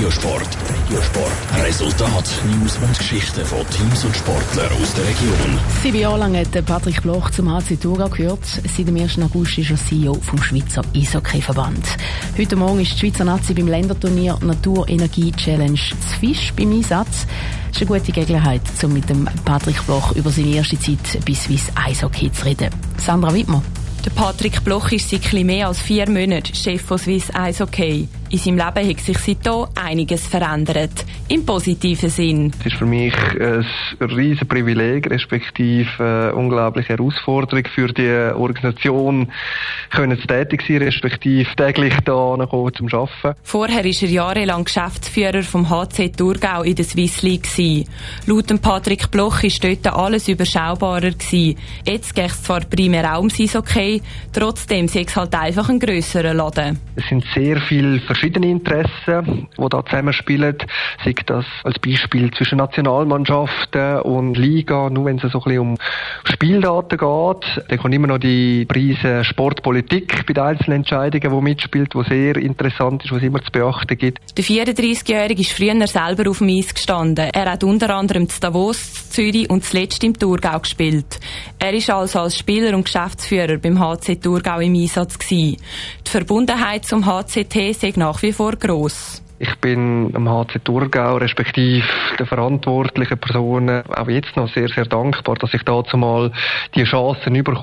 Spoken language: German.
Regiosport. Regiosport. Resultat, News und Geschichten von Teams und Sportlern aus der Region. Sieben Jahre lang hat Patrick Bloch zum HC Thurgau gehört. Seit dem 1. August ist er CEO vom Schweizer Eishockey-Verband. Heute Morgen ist die Schweizer Nazi beim Länderturnier Natur Energie Challenge zu Fisch beim Einsatz. Das ist eine gute Gelegenheit, um mit dem Patrick Bloch über seine erste Zeit bei Swiss Eishockey zu reden. Sandra Wittmer. Der Patrick Bloch ist seit mehr als vier Monaten Chef von Swiss Eishockey. In seinem Leben hat sich seitdem einiges verändert. Im positiven Sinn. Es ist für mich ein riesen Privileg, respektive eine unglaubliche Herausforderung für die Organisation, können zu tätig sein, respektive täglich da kommen zum Arbeiten. Vorher war er jahrelang Geschäftsführer vom HC Thurgau in der Swiss League. Laut Patrick Bloch war dort alles überschaubarer. Jetzt geht es zwar primär auch ums Eishockey, trotzdem sei es halt einfach ein grösserer Laden. Es sind sehr viele verschiedene Interessen, die da zusammenspielen. Sei das als Beispiel zwischen Nationalmannschaften und Liga, nur wenn es so ein bisschen um Spieldaten geht. Dann kommt immer noch die Preise Sportpolitik bei den einzelnen Entscheidungen, die mitspielt, die sehr interessant ist, was immer zu beachten gibt. Der 34-Jährige ist früher selber auf dem Eis gestanden. Er hat unter anderem zu Davos, Zürich und zuletzt im Thurgau gespielt. Er ist also als Spieler und Geschäftsführer beim HC Thurgau im Einsatz gewesen. Die Verbundenheit zum HCT sei nach wie vor gross. Ich bin am HC Thurgau, respektive den verantwortlichen Personen, auch jetzt noch sehr, sehr dankbar, dass ich dazu mal die Chancen bekomme,